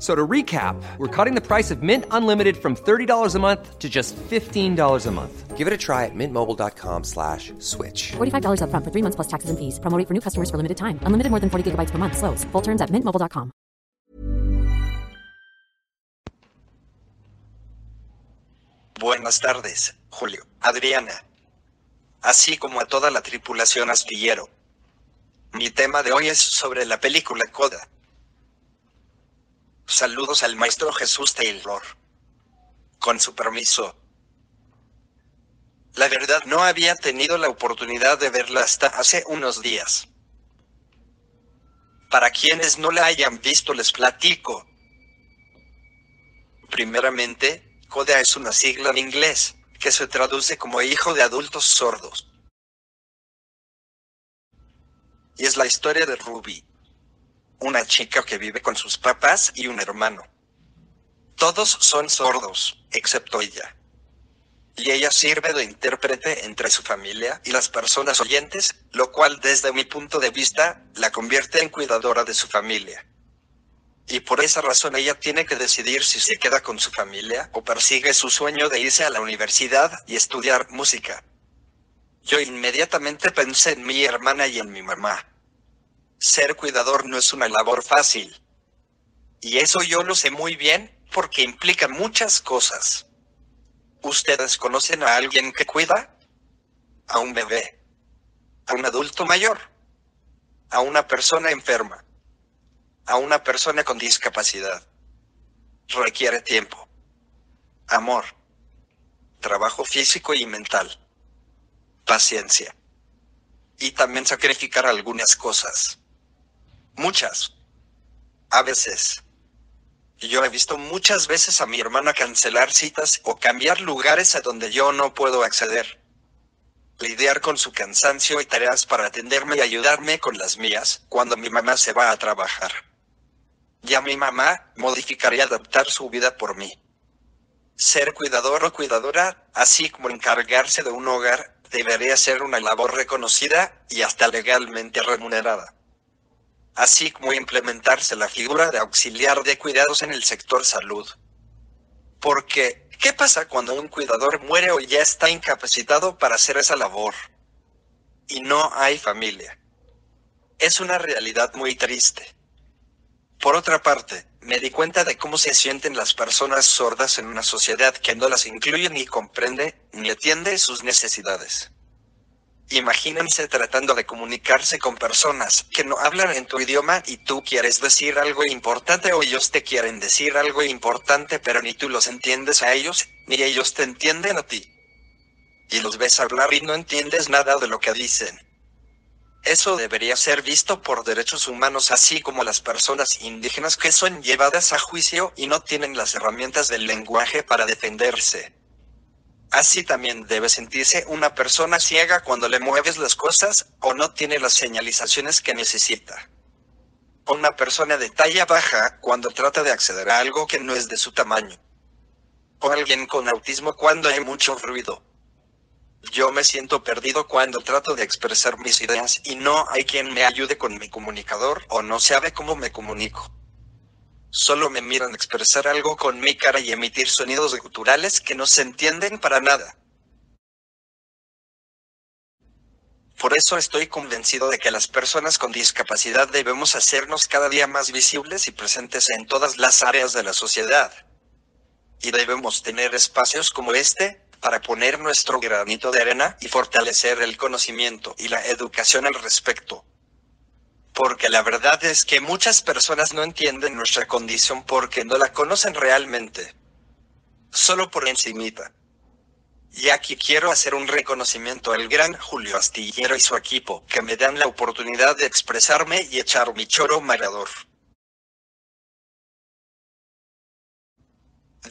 So to recap, we're cutting the price of Mint Unlimited from $30 a month to just $15 a month. Give it a try at mintmobile.com slash switch. $45 upfront for three months plus taxes and fees. Promote for new customers for limited time. Unlimited more than 40 gigabytes per month. Slows. Full terms at mintmobile.com. Buenas tardes, Julio, Adriana, así como a toda la tripulación astillero. Mi tema de hoy es sobre la película Coda. Saludos al maestro Jesús Taylor. Con su permiso. La verdad no había tenido la oportunidad de verla hasta hace unos días. Para quienes no la hayan visto les platico. Primeramente, CODA es una sigla en inglés, que se traduce como hijo de adultos sordos. Y es la historia de Ruby, una chica que vive con sus papás y un hermano. Todos son sordos, excepto ella. Y ella sirve de intérprete entre su familia y las personas oyentes, lo cual desde mi punto de vista la convierte en cuidadora de su familia. Y por esa razón ella tiene que decidir si se queda con su familia o persigue su sueño de irse a la universidad y estudiar música. Yo inmediatamente pensé en mi hermana y en mi mamá. Ser cuidador no es una labor fácil. Y eso yo lo sé muy bien porque implica muchas cosas. ¿Ustedes conocen a alguien que cuida? A un bebé. A un adulto mayor. A una persona enferma. A una persona con discapacidad. Requiere tiempo. Amor. Trabajo físico y mental. Paciencia. Y también sacrificar algunas cosas. Muchas. A veces. Yo he visto muchas veces a mi hermana cancelar citas o cambiar lugares a donde yo no puedo acceder. Lidiar con su cansancio y tareas para atenderme y ayudarme con las mías cuando mi mamá se va a trabajar. Ya mi mamá modificar y adaptar su vida por mí. Ser cuidador o cuidadora, así como encargarse de un hogar, debería ser una labor reconocida y hasta legalmente remunerada así como implementarse la figura de auxiliar de cuidados en el sector salud. Porque, ¿qué pasa cuando un cuidador muere o ya está incapacitado para hacer esa labor? Y no hay familia. Es una realidad muy triste. Por otra parte, me di cuenta de cómo se sienten las personas sordas en una sociedad que no las incluye ni comprende ni atiende sus necesidades. Imagínense tratando de comunicarse con personas que no hablan en tu idioma y tú quieres decir algo importante o ellos te quieren decir algo importante pero ni tú los entiendes a ellos, ni ellos te entienden a ti. Y los ves hablar y no entiendes nada de lo que dicen. Eso debería ser visto por derechos humanos así como las personas indígenas que son llevadas a juicio y no tienen las herramientas del lenguaje para defenderse. Así también debe sentirse una persona ciega cuando le mueves las cosas o no tiene las señalizaciones que necesita. Una persona de talla baja cuando trata de acceder a algo que no es de su tamaño. O alguien con autismo cuando hay mucho ruido. Yo me siento perdido cuando trato de expresar mis ideas y no hay quien me ayude con mi comunicador o no sabe cómo me comunico. Solo me miran expresar algo con mi cara y emitir sonidos guturales que no se entienden para nada. Por eso estoy convencido de que las personas con discapacidad debemos hacernos cada día más visibles y presentes en todas las áreas de la sociedad. y debemos tener espacios como este para poner nuestro granito de arena y fortalecer el conocimiento y la educación al respecto. Porque la verdad es que muchas personas no entienden nuestra condición porque no la conocen realmente. Solo por encimita. Y aquí quiero hacer un reconocimiento al gran Julio Astillero y su equipo, que me dan la oportunidad de expresarme y echar mi choro marador.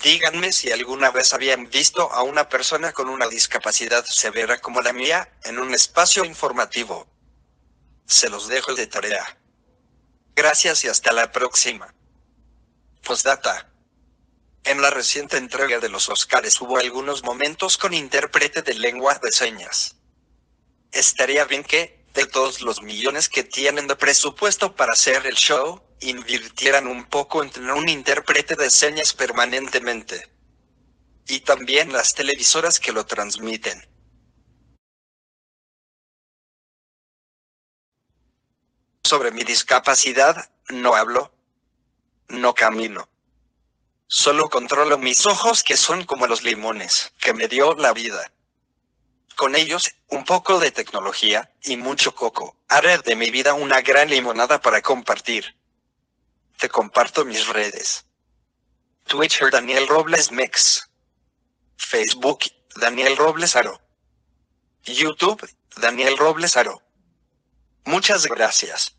Díganme si alguna vez habían visto a una persona con una discapacidad severa como la mía en un espacio informativo. Se los dejo de tarea. Gracias y hasta la próxima. Postdata. En la reciente entrega de los Oscars hubo algunos momentos con intérprete de lengua de señas. Estaría bien que, de todos los millones que tienen de presupuesto para hacer el show, invirtieran un poco en tener un intérprete de señas permanentemente. Y también las televisoras que lo transmiten. Sobre mi discapacidad, no hablo. No camino. Solo controlo mis ojos que son como los limones, que me dio la vida. Con ellos, un poco de tecnología, y mucho coco, haré de mi vida una gran limonada para compartir te comparto mis redes. Twitter Daniel Robles Mix. Facebook Daniel Robles Aro. YouTube Daniel Robles Aro. Muchas gracias.